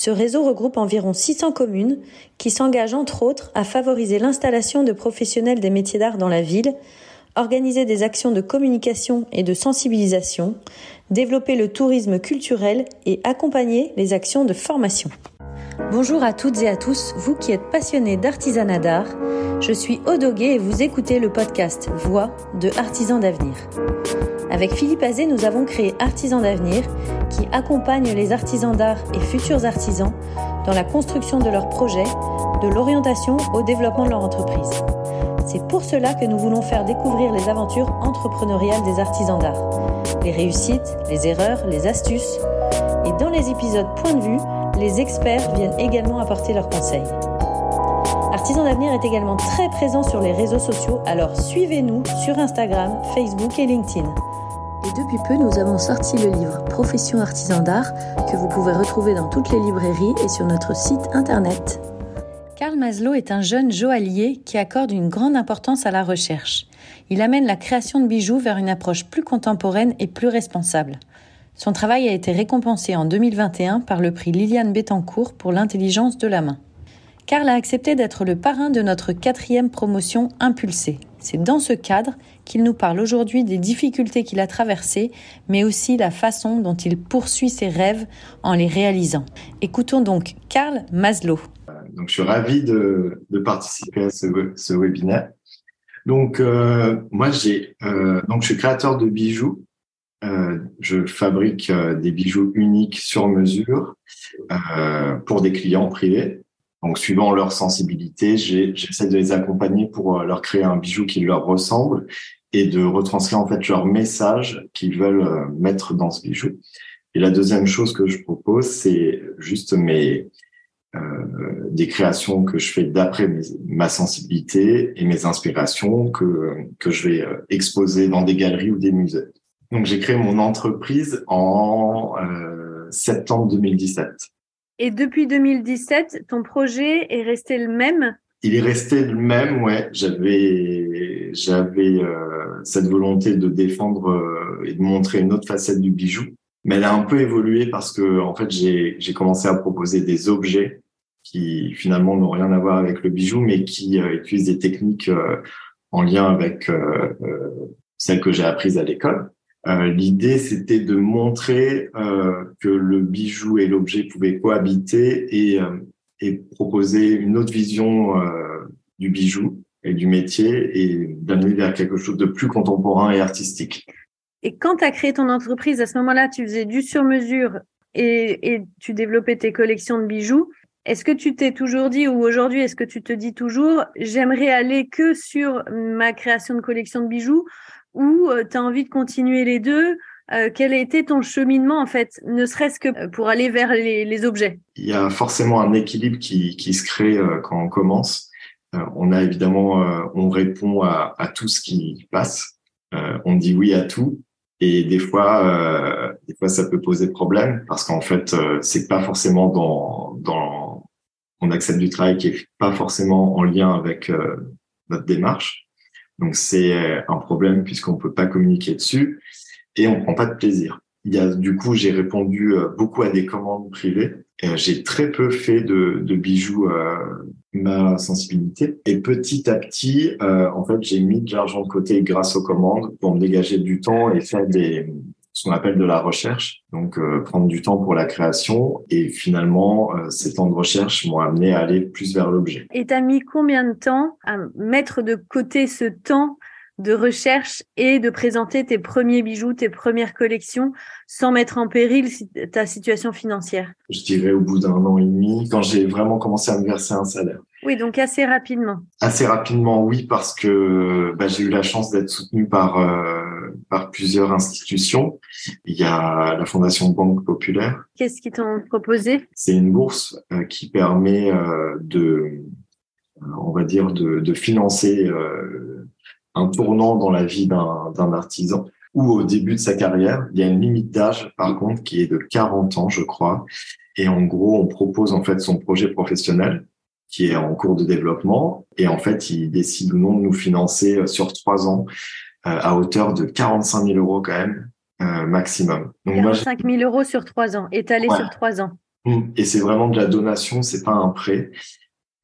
Ce réseau regroupe environ 600 communes qui s'engagent entre autres à favoriser l'installation de professionnels des métiers d'art dans la ville, organiser des actions de communication et de sensibilisation, développer le tourisme culturel et accompagner les actions de formation. Bonjour à toutes et à tous, vous qui êtes passionnés d'artisanat d'art. Je suis Odoguet et vous écoutez le podcast Voix de Artisans d'avenir. Avec Philippe Azé, nous avons créé Artisans d'avenir qui accompagne les artisans d'art et futurs artisans dans la construction de leurs projets, de l'orientation au développement de leur entreprise. C'est pour cela que nous voulons faire découvrir les aventures entrepreneuriales des artisans d'art, les réussites, les erreurs, les astuces. Et dans les épisodes Point de vue, les experts viennent également apporter leurs conseils. Artisans d'avenir est également très présent sur les réseaux sociaux, alors suivez-nous sur Instagram, Facebook et LinkedIn. Et depuis peu, nous avons sorti le livre Profession artisan d'art que vous pouvez retrouver dans toutes les librairies et sur notre site internet. Karl Maslow est un jeune joaillier qui accorde une grande importance à la recherche. Il amène la création de bijoux vers une approche plus contemporaine et plus responsable. Son travail a été récompensé en 2021 par le prix Liliane Bettencourt pour l'intelligence de la main. Karl a accepté d'être le parrain de notre quatrième promotion Impulsée. C'est dans ce cadre qu'il nous parle aujourd'hui des difficultés qu'il a traversées, mais aussi la façon dont il poursuit ses rêves en les réalisant. Écoutons donc Karl Maslow. Donc, je suis ravi de, participer à ce, ce webinaire. Donc, euh, moi, j'ai euh, donc je suis créateur de bijoux. Euh, je fabrique euh, des bijoux uniques sur mesure euh, pour des clients privés. Donc, suivant leur sensibilité, j'essaie de les accompagner pour leur créer un bijou qui leur ressemble et de retranscrire en fait leur message qu'ils veulent mettre dans ce bijou. Et la deuxième chose que je propose, c'est juste mes euh, des créations que je fais d'après ma sensibilité et mes inspirations que, que je vais euh, exposer dans des galeries ou des musées. Donc j'ai créé mon entreprise en euh, septembre 2017. Et depuis 2017, ton projet est resté le même? Il est resté le même, ouais. J'avais j'avais euh, cette volonté de défendre euh, et de montrer une autre facette du bijou mais elle a un peu évolué parce que en fait j'ai j'ai commencé à proposer des objets qui finalement n'ont rien à voir avec le bijou, mais qui euh, utilisent des techniques euh, en lien avec euh, celles que j'ai apprises à l'école. L'idée, c'était de montrer que le bijou et l'objet pouvaient cohabiter et, et proposer une autre vision du bijou et du métier et d'amener vers quelque chose de plus contemporain et artistique. Et quand tu as créé ton entreprise, à ce moment-là, tu faisais du sur-mesure et, tu développais tes collections de bijoux. Est-ce que tu t'es toujours dit, ou aujourd'hui, est-ce que tu te dis toujours, j'aimerais aller que sur ma création de collection de bijoux, ou euh, tu as envie de continuer les deux euh, quel a été ton cheminement en fait, ne serait-ce que pour aller vers les, objets? Il y a forcément un équilibre qui, qui se crée euh, quand on commence. on a évidemment, on répond à, à, tout ce qui passe. on dit oui à tout, et des fois, euh, des fois, ça peut poser problème parce qu'en fait, euh, c'est pas forcément dans, dans, on accepte du travail qui est pas forcément en lien avec euh, notre démarche. Donc c'est un problème puisqu'on peut pas communiquer dessus et on prend pas de plaisir. Il y a du coup, j'ai répondu euh, beaucoup à des commandes privées. J'ai très peu fait de, de bijoux euh, ma sensibilité. Et petit à petit, euh, en fait, j'ai mis de l'argent de côté grâce aux commandes pour me dégager du temps et faire des ce qu'on appelle de la recherche, donc euh, prendre du temps pour la création. Et finalement, euh, ces temps de recherche m'ont amené à aller plus vers l'objet. Et tu as mis combien de temps à mettre de côté ce temps de recherche et de présenter tes premiers bijoux, tes premières collections, sans mettre en péril ta situation financière? Je dirais au bout d'un an et demi, quand j'ai vraiment commencé à me verser un salaire. Oui, donc assez rapidement. Assez rapidement, oui, parce que bah, j'ai eu la chance d'être soutenu par euh, par plusieurs institutions. Il y a la Fondation Banque Populaire. Qu'est-ce qu'ils t'ont proposé? C'est une bourse euh, qui permet euh, de, on va dire, de, de financer euh, un tournant dans la vie d'un artisan ou au début de sa carrière. Il y a une limite d'âge, par contre, qui est de 40 ans, je crois. Et en gros, on propose en fait son projet professionnel qui est en cours de développement. Et en fait, il décide ou non de nous financer euh, sur trois ans euh, à hauteur de 45 000 euros quand même euh, maximum. Donc 45 000 euros sur trois ans, étalé sur trois ans. Mmh. Et c'est vraiment de la donation, c'est pas un prêt.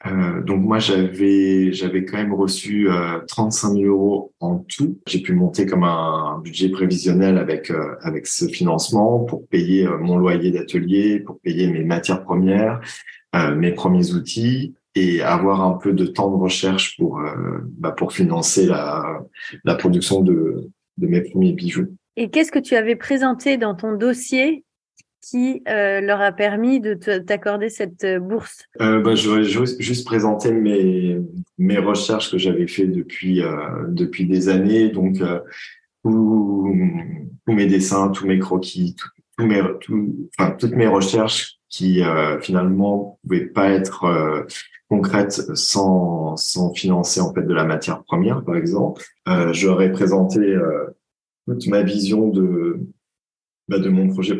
Euh, donc moi j'avais j'avais quand même reçu euh, 35 000 euros en tout. J'ai pu monter comme un, budget prévisionnel avec euh, avec ce financement pour payer mon loyer d'atelier, pour payer mes matières premières, mes premiers outils et avoir un peu de temps de recherche pour bah, pour financer la la production de de mes premiers bijoux. Et qu'est-ce que tu avais présenté dans ton dossier qui euh, leur a permis de t'accorder cette euh, bourse? Euh, bah, Je vais juste présenter mes, mes recherches que j'avais fait depuis, euh, depuis des années. Donc, euh, tous, mes dessins, tous mes croquis, tout, mes, tout, enfin, toutes mes recherches qui finalement pouvaient pas être concrètes sans, sans financer en fait de la matière première, par exemple. J'aurais présenté toute ma vision de bah, de mon projet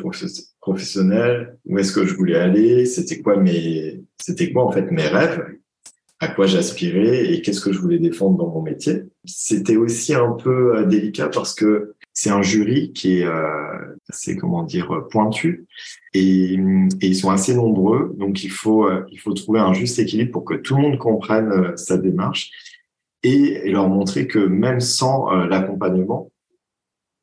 professionnel, où est-ce que je voulais aller, c'était quoi mes, c'était quoi en fait mes rêves, à quoi j'aspirais? Et qu'est-ce que je voulais défendre dans mon métier? C'était aussi un peu euh, délicat parce que c'est un jury qui est, euh, c'est comment dire, pointu et, ils sont assez nombreux, donc il faut, euh, il faut trouver un juste équilibre pour que tout le monde comprenne euh, sa démarche et, leur montrer que même sans l'accompagnement,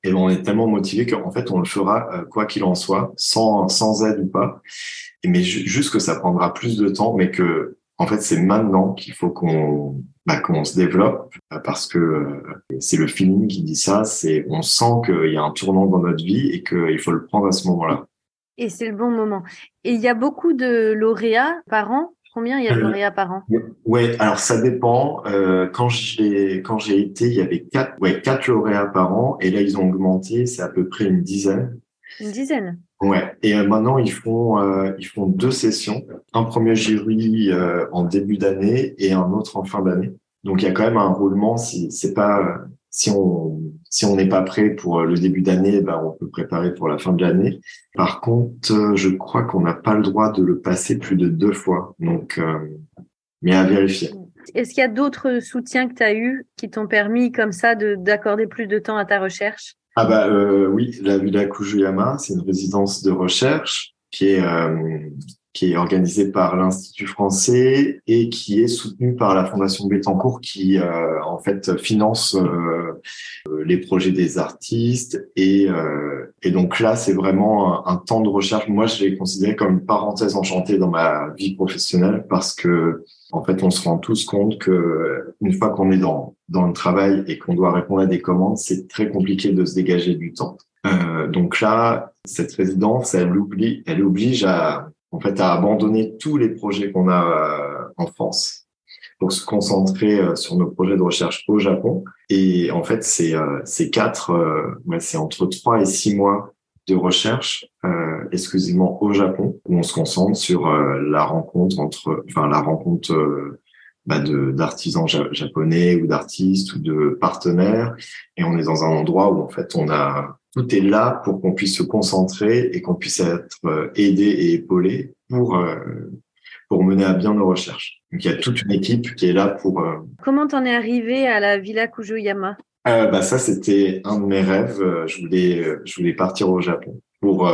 et on est tellement motivé qu'en fait on le fera euh, quoi qu'il en soit, sans sans aide ou pas. Et mais juste que ça prendra plus de temps, mais que en fait c'est maintenant qu'il faut qu'on bah, qu'on se développe euh, parce que euh, c'est le feeling qui dit ça. C'est on sent qu'il y a un tournant dans notre vie et qu'il faut le prendre à ce moment-là. Et c'est le bon moment. Et il y a beaucoup de lauréats par an? Combien il y a de euh, lauréats par an? Ouais, alors ça dépend. Euh, quand j'ai quand j'ai été, il y avait quatre ouais quatre lauréats par an et là ils ont augmenté, c'est à peu près une dizaine. Une dizaine? Ouais. Et euh, maintenant ils font euh, ils font deux sessions, un premier jury euh, en début d'année et un autre en fin d'année. Donc il y a quand même un roulement. Si c'est pas si on si on n'est pas prêt pour le début d'année, ben on peut préparer pour la fin de l'année. Par contre, je crois qu'on n'a pas le droit de le passer plus de deux fois. Donc, mais à vérifier. Est-ce qu'il y a d'autres soutiens que tu as eu qui t'ont permis comme ça d'accorder plus de temps à ta recherche? Ah bah euh, oui, la Villa Kujuyama, c'est une résidence de recherche qui est qui est organisé par l'Institut français et qui est soutenu par la Fondation Bettencourt qui euh, en fait finance euh, les projets des artistes et, euh, et donc là c'est vraiment un, temps de recherche. Moi je l'ai considéré comme une parenthèse enchantée dans ma vie professionnelle parce que en fait on se rend tous compte que une fois qu'on est dans dans le travail et qu'on doit répondre à des commandes, c'est très compliqué de se dégager du temps. Donc là, cette résidence, elle, oublie, elle oblige à, en fait, à abandonner tous les projets qu'on a euh, en France pour se concentrer euh, sur nos projets de recherche au Japon. Et en fait, c'est euh, c'est quatre, ouais, c'est entre trois et six mois de recherche euh, exclusivement au Japon où on se concentre sur la rencontre entre, enfin la rencontre bah de d'artisans japonais ou d'artistes ou de partenaires et on est dans un endroit où en fait on a tout est là pour qu'on puisse se concentrer et qu'on puisse être euh, aidé et épaulé pour euh, pour mener à bien nos recherches. Donc il y a toute une équipe qui est là pour. Euh, Comment t'en es arrivé à la Villa Kujoyama? Euh, bah ça c'était un de mes rêves. Je voulais je voulais partir au Japon pour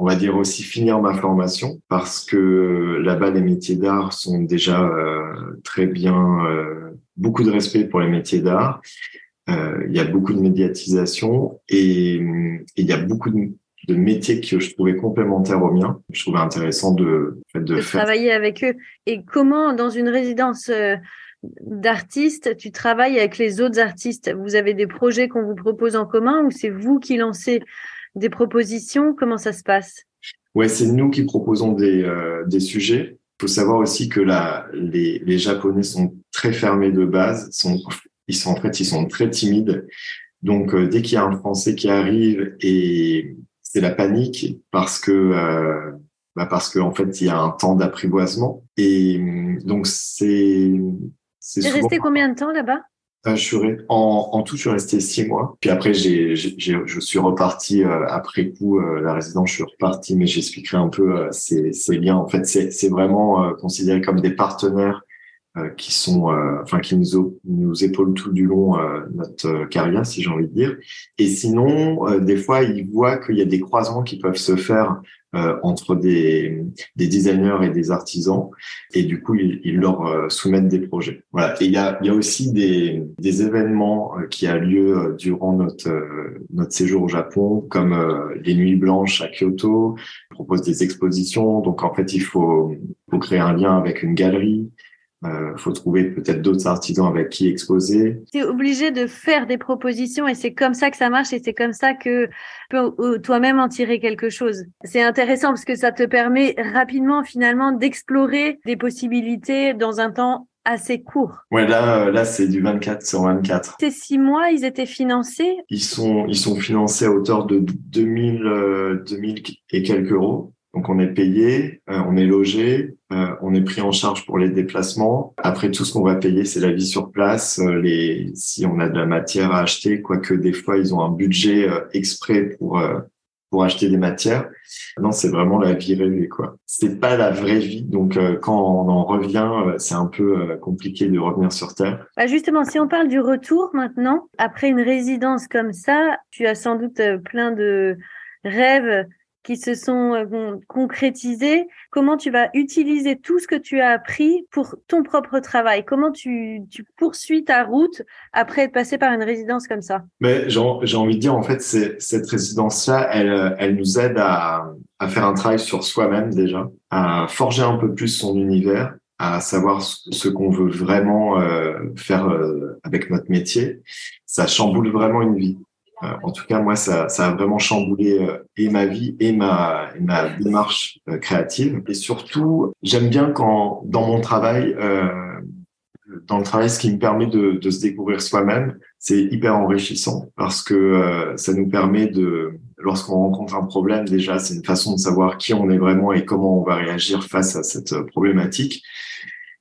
on va dire aussi finir ma formation parce que là-bas les métiers d'art sont déjà très bien beaucoup de respect pour les métiers d'art euh, il y a beaucoup de médiatisation et, il y a beaucoup de, métiers que je trouvais complémentaires aux miens. Je trouvais intéressant de, de, travailler avec eux. Et comment, dans une résidence euh, d'artistes, tu travailles avec les autres artistes? Vous avez des projets qu'on vous propose en commun ou c'est vous qui lancez des propositions? Comment ça se passe? Ouais, c'est nous qui proposons des, euh, des sujets. Il faut savoir aussi que la, les, les Japonais sont très fermés de base, sont ils sont en fait ils sont très timides Donc, dès qu'il y a un Français qui arrive et c'est la panique parce que bah parce qu'en en fait, il y a un temps d'apprivoisement. Et donc, c'est... C'est resté combien de temps là-bas? Euh, je suis en, en, tout, je suis resté six mois. Puis après, j'ai, je suis reparti euh, après coup euh, la résidence. Je suis reparti, mais j'expliquerai un peu ces, ces liens. En fait, c'est vraiment considéré comme des partenaires qui sont, enfin, qui nous, nous épaulent tout du long notre carrière, si j'ai envie de dire. Et sinon, des fois, ils voient qu'il y a des croisements qui peuvent se faire euh, entre des, des, designers et des artisans et du coup ils, ils leur euh, soumettent des projets. Voilà. Et il y a, il y a aussi des, des événements euh, qui a lieu durant notre notre séjour au Japon, comme les Nuits Blanches à Kyoto. On propose des expositions, donc en fait il faut, faut créer un lien avec une galerie. Euh, faut trouver peut-être d'autres artisans avec qui exposer. Tu es obligé de faire des propositions et c'est comme ça que ça marche et c'est comme ça que tu peux toi-même en tirer quelque chose. C'est intéressant parce que ça te permet rapidement finalement d'explorer des possibilités dans un temps assez court. Ouais, là, euh, là, c'est du 24 sur 24. Ces six mois, ils étaient financés? Ils sont, ils sont financés à hauteur de 2000, 2000 euh, et quelques euros. Donc on est payé, euh, on est logé, euh, on est pris en charge pour les déplacements. Après tout ce qu'on va payer, c'est la vie sur place, euh, les si on a de la matière à acheter, quoique des fois ils ont un budget exprès pour pour acheter des matières. Non, c'est vraiment la vie rêvée quoi. C'est pas la vraie vie. Donc quand on en revient, c'est un peu compliqué de revenir sur terre. Bah justement, si on parle du retour maintenant, après une résidence comme ça, tu as sans doute plein de rêves qui se sont euh, concrétisés, comment tu vas utiliser tout ce que tu as appris pour ton propre travail? Comment tu, poursuis ta route après être passé par une résidence comme ça? Mais j'ai envie de dire, en fait, cette résidence-là, elle, elle nous aide à, à faire un travail sur soi-même déjà, à forger un peu plus son univers, à savoir ce qu'on veut vraiment euh, faire euh, avec notre métier. Ça chamboule vraiment une vie. Euh, en tout cas, moi, ça, ça a vraiment chamboulé euh, et ma vie et ma, ma démarche euh, créative. Et surtout, j'aime bien quand, dans mon travail, dans le travail, ce qui me permet de, de se découvrir soi-même, c'est hyper enrichissant parce que ça nous permet de, lorsqu'on rencontre un problème, déjà, c'est une façon de savoir qui on est vraiment et comment on va réagir face à cette problématique.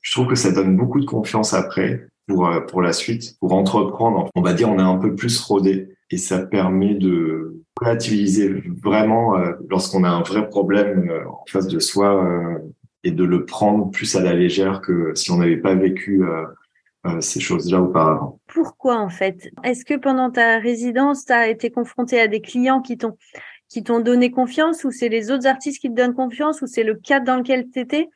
Je trouve que ça donne beaucoup de confiance après pour pour la suite, pour entreprendre. On va dire, on est un peu plus rodé et ça permet de relativiser vraiment euh, lorsqu'on a un vrai problème euh, en face de soi euh, et de le prendre plus à la légère que si on n'avait pas vécu ces choses-là auparavant. Pourquoi en fait? Est-ce que pendant ta résidence, tu as été confronté à des clients qui t'ont qui t'ont donné confiance ou c'est les autres artistes qui te donnent confiance ou c'est le cadre dans lequel tu étais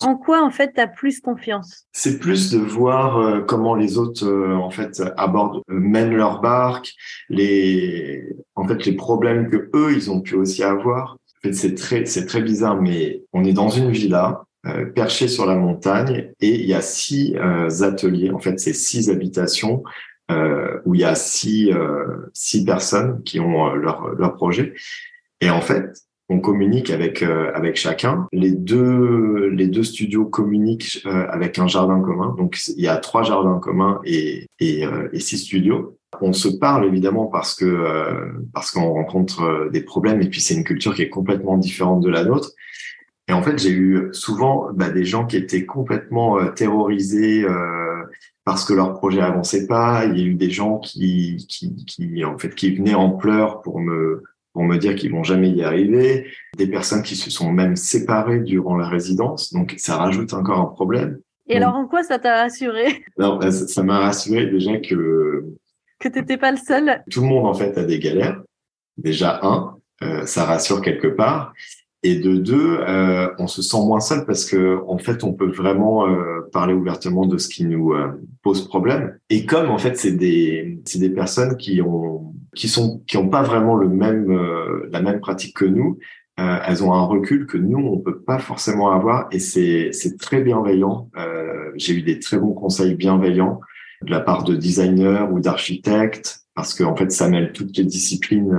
en quoi en fait tu as plus confiance? C'est plus de voir euh, comment les autres euh, en fait abordent, euh, mènent leur barque, les en fait les problèmes que eux ils ont pu aussi avoir. En fait, c'est très c'est très bizarre, mais on est dans une villa perchée sur la montagne et il y a six ateliers. En fait, c'est six habitations où il y a six six personnes qui ont leur leur projet. Et en fait, on communique avec euh, avec chacun. Les deux les deux studios communiquent euh, avec un jardin commun. Donc il y a trois jardins communs et et, euh, et six studios. On se parle évidemment parce que parce qu'on rencontre des problèmes et puis c'est une culture qui est complètement différente de la nôtre. Et en fait, j'ai eu souvent bah, des gens qui étaient complètement terrorisés parce que leur projet avançait pas. Il y a eu des gens qui, qui, qui, en fait, qui venaient en pleurs pour me pour me dire qu'ils vont jamais y arriver, des personnes qui se sont même séparées durant la résidence, donc ça rajoute encore un problème. Et alors en quoi ça t'a rassuré? Non, bah, ça m'a rassuré déjà que que t'étais pas le seul? Tout le monde en fait a des galères. Déjà un, euh, ça rassure quelque part. Et de deux, euh, on se sent moins seul parce que en fait, on peut vraiment euh, parler ouvertement de ce qui nous pose problème. Et comme en fait, c'est des c'est des personnes qui ont qui sont qui ont pas vraiment le même euh, la même pratique que nous, euh, elles ont un recul que nous on peut pas forcément avoir. Et c'est c'est très bienveillant. J'ai eu des très bons conseils bienveillants de la part de designers ou d'architectes parce qu'en en fait, ça mêle toutes les disciplines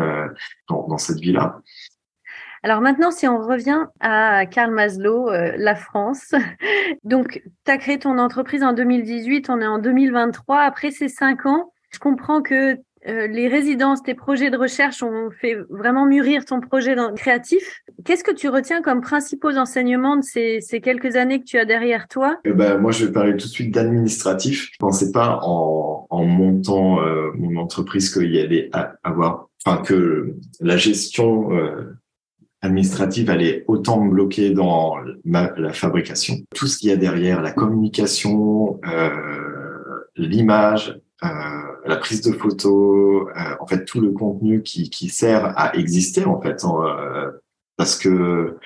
dans, cette vie-là. Alors maintenant, si on revient à Karl Maslow, euh, la France. Donc, tu as créé ton entreprise en 2018, on est en 2023. Après ces cinq ans, je comprends que euh, les résidences, tes projets de recherche ont fait vraiment mûrir ton projet créatif. Qu'est-ce que tu retiens comme principaux enseignements de ces, quelques années que tu as derrière toi? Eh ben, Moi, je vais parler tout de suite d'administratif. Je pensais pas en, montant euh, mon entreprise qu'il y allait avoir, enfin que la gestion euh, administrative allait autant me bloquer dans la fabrication. Tout ce qu'il y a derrière, la communication, l'image, euh, la prise de photos, euh, en fait tout le contenu qui, qui sert à exister en fait, hein, euh, parce que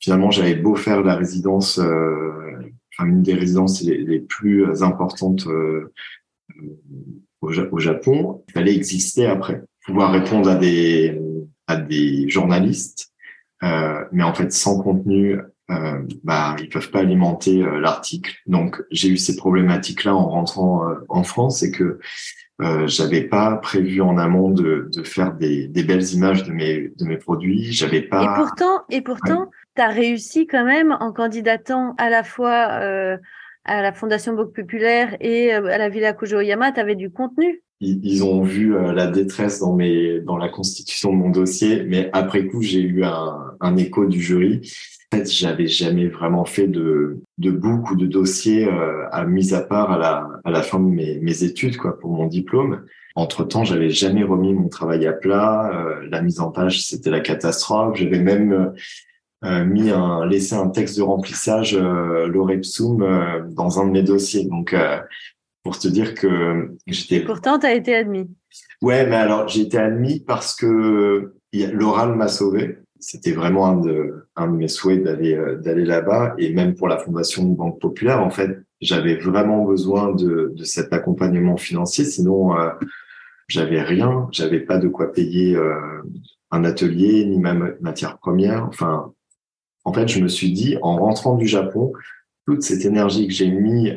finalement j'avais beau faire la résidence, enfin une des résidences les, plus importantes au, au, Japon, il fallait exister après, pouvoir répondre à des à des journalistes, mais en fait sans contenu euh, bah, ils peuvent pas alimenter euh, l'article. Donc j'ai eu ces problématiques-là en rentrant euh, en France, et que euh, j'avais pas prévu en amont de, de faire des, des, belles images de mes de mes produits. J'avais pas. Et pourtant, et pourtant, tu as réussi quand même en candidatant à la fois euh, à la Fondation Boc Populaire et à la Villa Kujoyama, tu avais du contenu. Ils, ils ont vu la détresse dans mes dans la constitution de mon dossier, mais après coup, j'ai eu un, un écho du jury fait, j'avais jamais vraiment fait de, de book ou de dossier euh, à mise à part à la, à la fin de mes, mes études, quoi, pour mon diplôme. Entre temps, j'avais jamais remis mon travail à plat. Euh, la mise en page, c'était la catastrophe. J'avais même euh, mis un, laissé un texte de remplissage, euh, l'Orepsum, euh, dans un de mes dossiers. Donc, pour te dire que j'étais. Pourtant, tu as été admis. Ouais, mais alors j'ai été admis parce que l'oral m'a sauvé c'était vraiment un de, un de mes souhaits d'aller euh, d'aller là-bas. Et même pour la fondation Banque Populaire en fait j'avais vraiment besoin de, de cet accompagnement financier. Sinon euh, j'avais rien. J'avais pas de quoi payer euh, un atelier ni même matière première. Enfin en fait je me suis dit en rentrant du Japon toute cette énergie que j'ai mis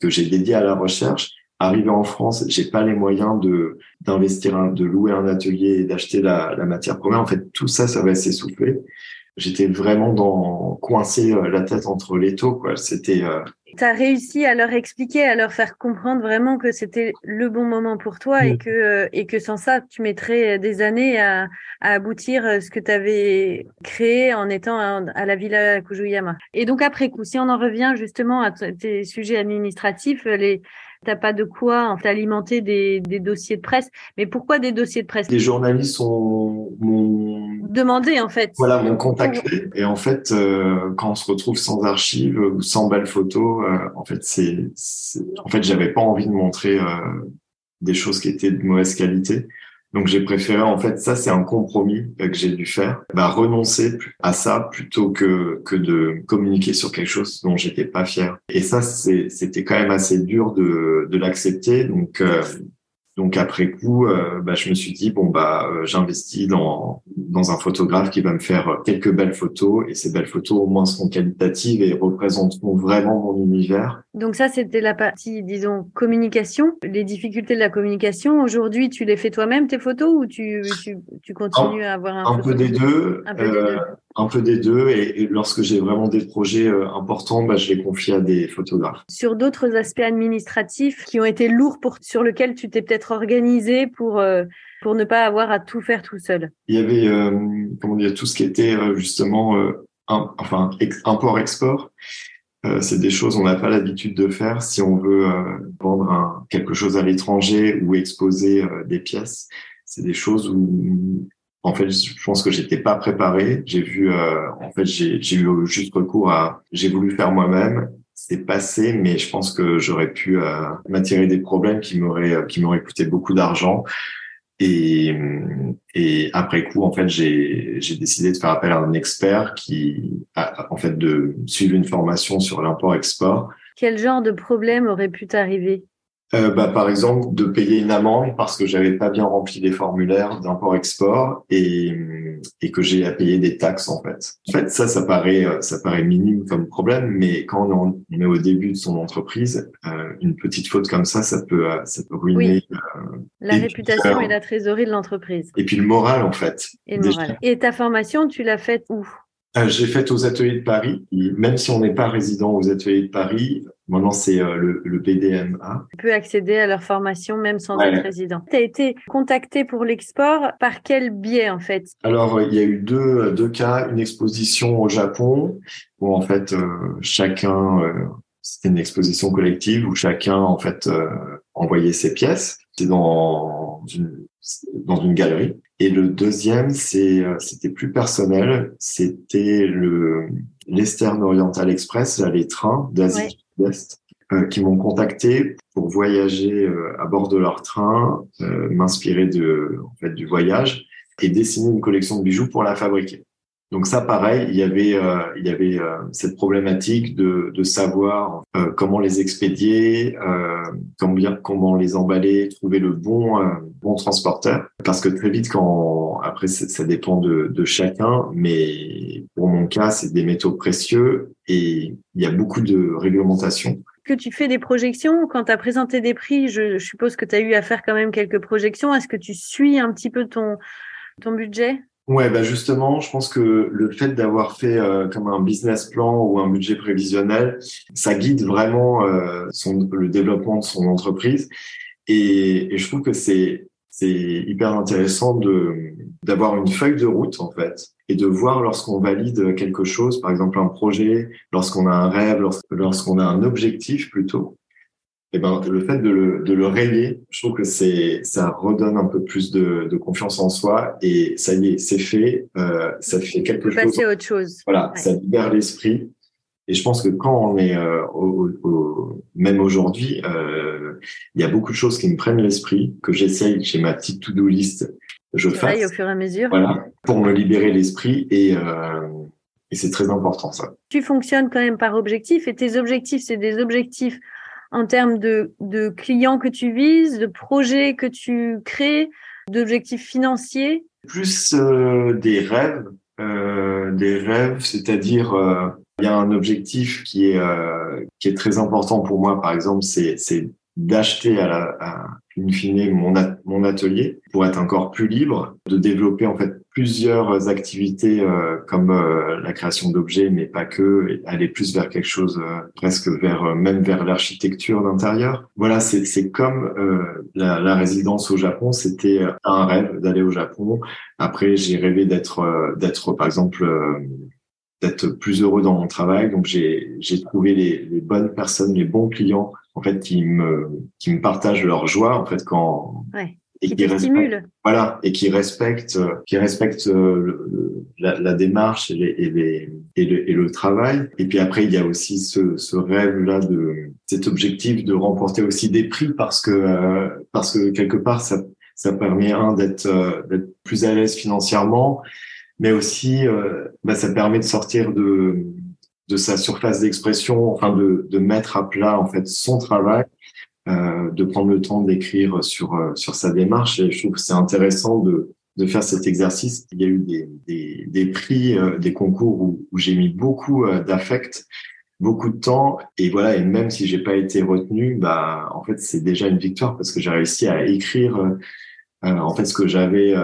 que j'ai dédiée à la recherche Arrivé en France, j'ai pas les moyens de d'investir, de louer un atelier et d'acheter la, la, matière première. En fait, tout ça, ça va s'essouffler. J'étais vraiment dans coincé euh, la tête entre les taux. Quoi. C'était. Euh... Tu as réussi à leur expliquer, à leur faire comprendre vraiment que c'était le bon moment pour toi et que euh, et que sans ça, tu mettrais des années à, à aboutir euh, ce que tu avais créé en étant à, la Villa Kujuyama. Et donc après coup, si on en revient justement à tes sujets administratifs, les T'as pas de quoi t'alimenter des, des dossiers de presse. Mais pourquoi des dossiers de presse? Les journalistes sont m'ont demandé en fait. Voilà, m'ont contacté. Et en fait, euh, quand on se retrouve sans archives ou sans belles photos, euh, en fait, c'est, en fait, j'avais pas envie de montrer euh, des choses qui étaient de mauvaise qualité. Donc j'ai préféré en fait ça c'est un compromis euh, que j'ai dû faire, bah, renoncer à ça plutôt que que de communiquer sur quelque chose dont j'étais pas fier. Et ça c'était quand même assez dur de de l'accepter. Donc euh, donc après coup, euh, bah, je me suis dit bon bah euh, j'investis dans dans un photographe qui va me faire quelques belles photos et ces belles photos au moins seront qualitatives et représenteront vraiment mon univers. Donc ça c'était la partie disons communication, les difficultés de la communication. Aujourd'hui, tu les fais toi-même tes photos ou tu tu, tu continues à avoir un, un peu des deux. Un peu des deux un peu des deux et, lorsque j'ai vraiment des projets euh, importants, bah, je les confie à des photographes. Sur d'autres aspects administratifs qui ont été lourds pour sur lesquels tu t'es peut-être organisé pour euh, pour ne pas avoir à tout faire tout seul. Il y avait euh, comment dire tout ce qui était justement un, enfin import export. c'est des choses on n'a pas l'habitude de faire si on veut vendre un, quelque chose à l'étranger ou exposer des pièces. C'est des choses où en fait, je pense que j'étais pas préparé. J'ai vu, euh, en fait, j'ai eu juste recours à, j'ai voulu faire moi-même. C'est passé, mais je pense que j'aurais pu euh, m'attirer des problèmes qui m'auraient euh, qui m'auraient coûté beaucoup d'argent. Et, et après coup, en fait, j'ai j'ai décidé de faire appel à un expert qui, a, en fait, de suivre une formation sur l'import-export. Quel genre de problème aurait pu t'arriver? Euh, bah, par exemple, de payer une amende parce que j'avais pas bien rempli les formulaires d'import-export et, et que j'ai à payer des taxes en fait. En fait, ça, ça paraît, euh, ça paraît minime comme problème, mais quand on est au début de son entreprise, euh, une petite faute comme ça, ça peut, euh, ça peut ruiner la réputation et la trésorerie de l'entreprise. Et puis le moral en fait. Et, le moral. et ta formation, tu l'as faite où? J'ai faite aux ateliers de Paris. même si on n'est pas résident aux ateliers de Paris, Maintenant, c'est le, le, BDMA. Tu peux accéder à leur formation même sans être résident. Tu as été contacté pour l'export par quel biais en fait? Alors, il y a eu deux, deux cas. Une exposition au Japon où en fait chacun, c'était une exposition collective où chacun en fait envoyait ses pièces. C'était dans une dans une galerie. Et le deuxième, c'est c'était plus personnel. C'était le l'Eastern Oriental Express, les trains d'Asie Euh, qui m'ont contacté pour voyager euh, à bord de leur train, euh, m'inspirer du voyage et dessiner une collection de bijoux pour la fabriquer. Donc ça, pareil, il y avait, euh, il y avait euh, cette problématique de, de savoir euh, comment les expédier, comment, bien, comment les emballer, trouver le bon, bon transporteur. Parce que très vite, quand après, ça dépend de, de chacun, mais pour mon cas, c'est des métaux précieux et il y a beaucoup de réglementations que tu fais des projections? Quand tu as présenté des prix je, je suppose que tu as eu à faire quand même quelques projections. Est-ce que tu suis un petit peu ton ton budget? Ouais, bah justement, je pense que le fait d'avoir fait euh, comme un business plan ou un budget prévisionnel, ça guide vraiment euh, son, le développement de son entreprise. Et, et je trouve que c'est c'est hyper intéressant de d'avoir une feuille de route en fait et de voir lorsqu'on valide quelque chose, par exemple un projet, lorsqu'on a un rêve, lorsqu'on a un objectif plutôt, eh ben, le fait de le, de le rayer, je trouve que c'est, ça redonne un peu plus de, de confiance en soi et ça y est, c'est fait, euh, ça fait quelque chose. Passer à autre chose. Voilà, ça libère l'esprit. Et je pense que quand on est, euh, au, au, même aujourd'hui, euh, il y a beaucoup de choses qui me prennent l'esprit, que j'essaye chez ma petite to-do list, je fais au fur et à mesure. Voilà, pour me libérer l'esprit et, euh, et c'est très important ça. Tu fonctionnes quand même par objectif et tes objectifs, c'est des objectifs en termes de, de clients que tu vises, de projets que tu crées, d'objectifs financiers? Plus euh, des rêves, euh, des rêves, c'est-à-dire euh, il y a un objectif qui est euh, qui est très important pour moi. Par exemple, c'est c'est d'acheter à la à, in fine mon, mon atelier pour être encore plus libre, de développer en fait plusieurs activités euh, comme euh, la création d'objets, mais pas que, aller plus vers quelque chose euh, presque vers même vers l'architecture d'intérieur. Voilà, c'est comme la, résidence au Japon, c'était un rêve d'aller au Japon. Après, j'ai rêvé d'être d'être par exemple d'être plus heureux dans mon travail. Donc j'ai j'ai trouvé les, les bonnes personnes, les bons clients en fait qui me qui me partagent leur joie en fait quand ouais, et qui, qui stimule. voilà. Et qui respectent qui respectent euh, la, la, démarche et, les, et, les, et, le, et le travail. Et puis après il y a aussi ce, ce rêve là de cet objectif de remporter aussi des prix parce que euh, parce que quelque part ça ça permet un d'être euh, d'être plus à l'aise financièrement mais aussi bah, ça permet de sortir de de sa surface d'expression, enfin de, de mettre à plat en fait son travail, euh, de prendre le temps d'écrire sur euh, sur sa démarche. Et je trouve que c'est intéressant de de faire cet exercice. Il y a eu des des, des prix, euh, des concours où, où j'ai mis beaucoup euh, d'affect, beaucoup de temps, et voilà. Et même si j'ai pas été retenu, bah en fait c'est déjà une victoire parce que j'ai réussi à écrire. en fait, ce que j'avais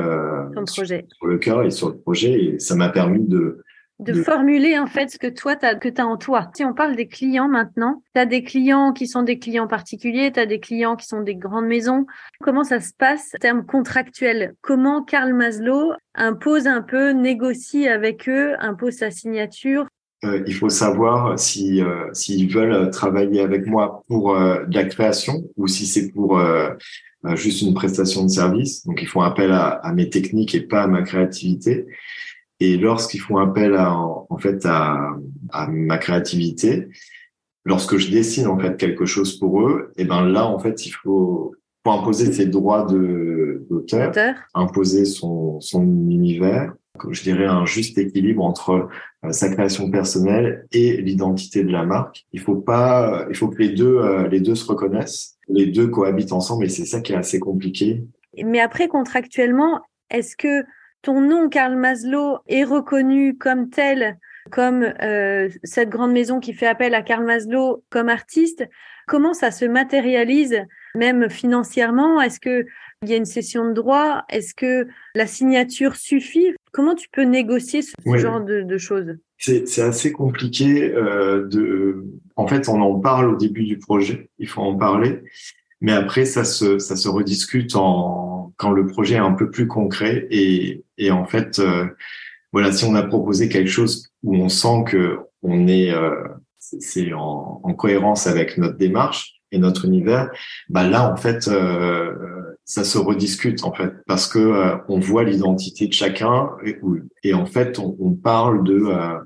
sur, sur le cœur et sur le projet, et ça m'a permis de, de formuler en fait ce que toi as, que tu as en toi. Si on parle des clients maintenant, tu as des clients qui sont des clients particuliers, tu as des clients qui sont des grandes maisons. Comment ça se passe en termes contractuels? Comment Karl Maslow impose un peu, négocie avec eux, impose sa signature? Euh, il faut savoir si euh, s'ils veulent travailler avec moi pour euh, de la création ou si c'est pour euh, juste une prestation de service. Donc ils font appel à, à mes techniques et pas à ma créativité. Et lorsqu'ils font appel à, en fait à, à, ma créativité, lorsque je dessine en fait quelque chose pour eux, et ben là en fait il faut, faut imposer ses droits de d'auteur, imposer son son univers, je dirais un juste équilibre entre euh, sa création personnelle et l'identité de la marque. Il faut pas, il faut que les deux euh, les deux se reconnaissent, les deux cohabitent ensemble et c'est ça qui est assez compliqué. Mais après contractuellement, est-ce que ton nom, Karl Maslow, est reconnu comme tel, comme euh, cette grande maison qui fait appel à Karl Maslow comme artiste, comment ça se matérialise, même financièrement? Est-ce que il y a une session de droit, est-ce que la signature suffit? Comment tu peux négocier ce genre de, choses? C'est assez compliqué euh, de. En fait, on en parle au début du projet. Il faut en parler, mais après, ça se ça se rediscute en quand le projet est un peu plus concret et et en fait, euh, voilà, si on a proposé quelque chose où on sent que on est euh, c'est en, en, cohérence avec notre démarche et notre univers, bah là en fait euh, ça se rediscute en fait parce que euh, on voit l'identité de chacun et, et en fait on, on parle de euh,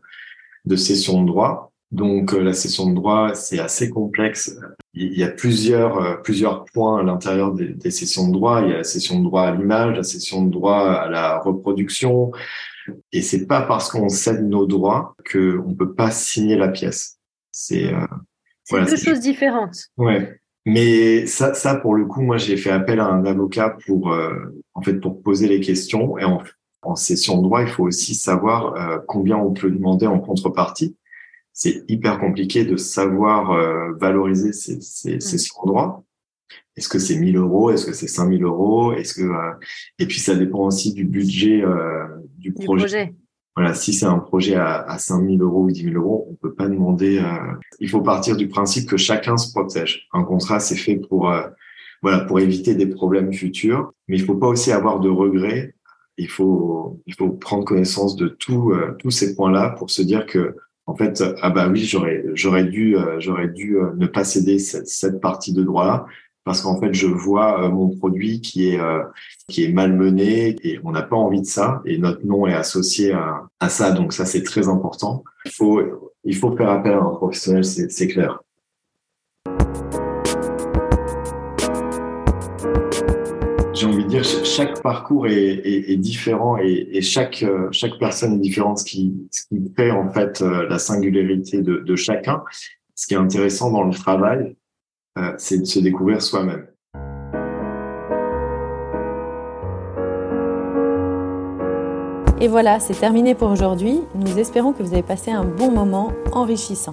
de session de droit. Donc la session de droit c'est assez complexe. Il y a plusieurs plusieurs points à l'intérieur des, des, sessions de droit. Il y a la session de droit à l'image, la session de droit à la reproduction. Et c'est pas parce qu'on cède nos droits que on peut pas signer la pièce. C'est c'est deux choses différentes. Ouais. Mais ça, ça pour le coup, moi, j'ai fait appel à un avocat pour, euh, en fait, pour poser les questions. Et en, en session de droit, il faut aussi savoir euh, combien on peut demander en contrepartie. C'est hyper compliqué de savoir euh, valoriser ces, ces droit. Est-ce que c'est 1000 euros? Est-ce que c'est 5000 euros? Est-ce que et puis ça dépend aussi du budget du projet. Du projet. Voilà, si c'est un projet à, à 5 000 euros ou 10 000 euros, on peut pas demander. Euh, il faut partir du principe que chacun se protège. Un contrat, c'est fait pour euh, voilà pour éviter des problèmes futurs, mais il faut pas aussi avoir de regrets. Il faut il faut prendre connaissance de tout euh, tous ces points-là pour se dire que en fait ah bah oui j'aurais j'aurais dû j'aurais dû ne pas céder cette, cette partie de droit-là parce qu'en fait je vois euh, mon produit qui est euh, qui est malmené et on n'a pas envie de ça et notre nom est associé à, à ça. Donc ça c'est très important. Il faut il faut faire appel à un professionnel c'est clair j'ai envie de dire chaque parcours est, différent et, chaque euh, chaque personne est différente ce qui ce fait en fait la singularité de, de chacun ce qui est intéressant dans le travail euh, c'est de se découvrir soi-même. Et voilà, c'est terminé pour aujourd'hui. Nous espérons que vous avez passé un bon moment enrichissant.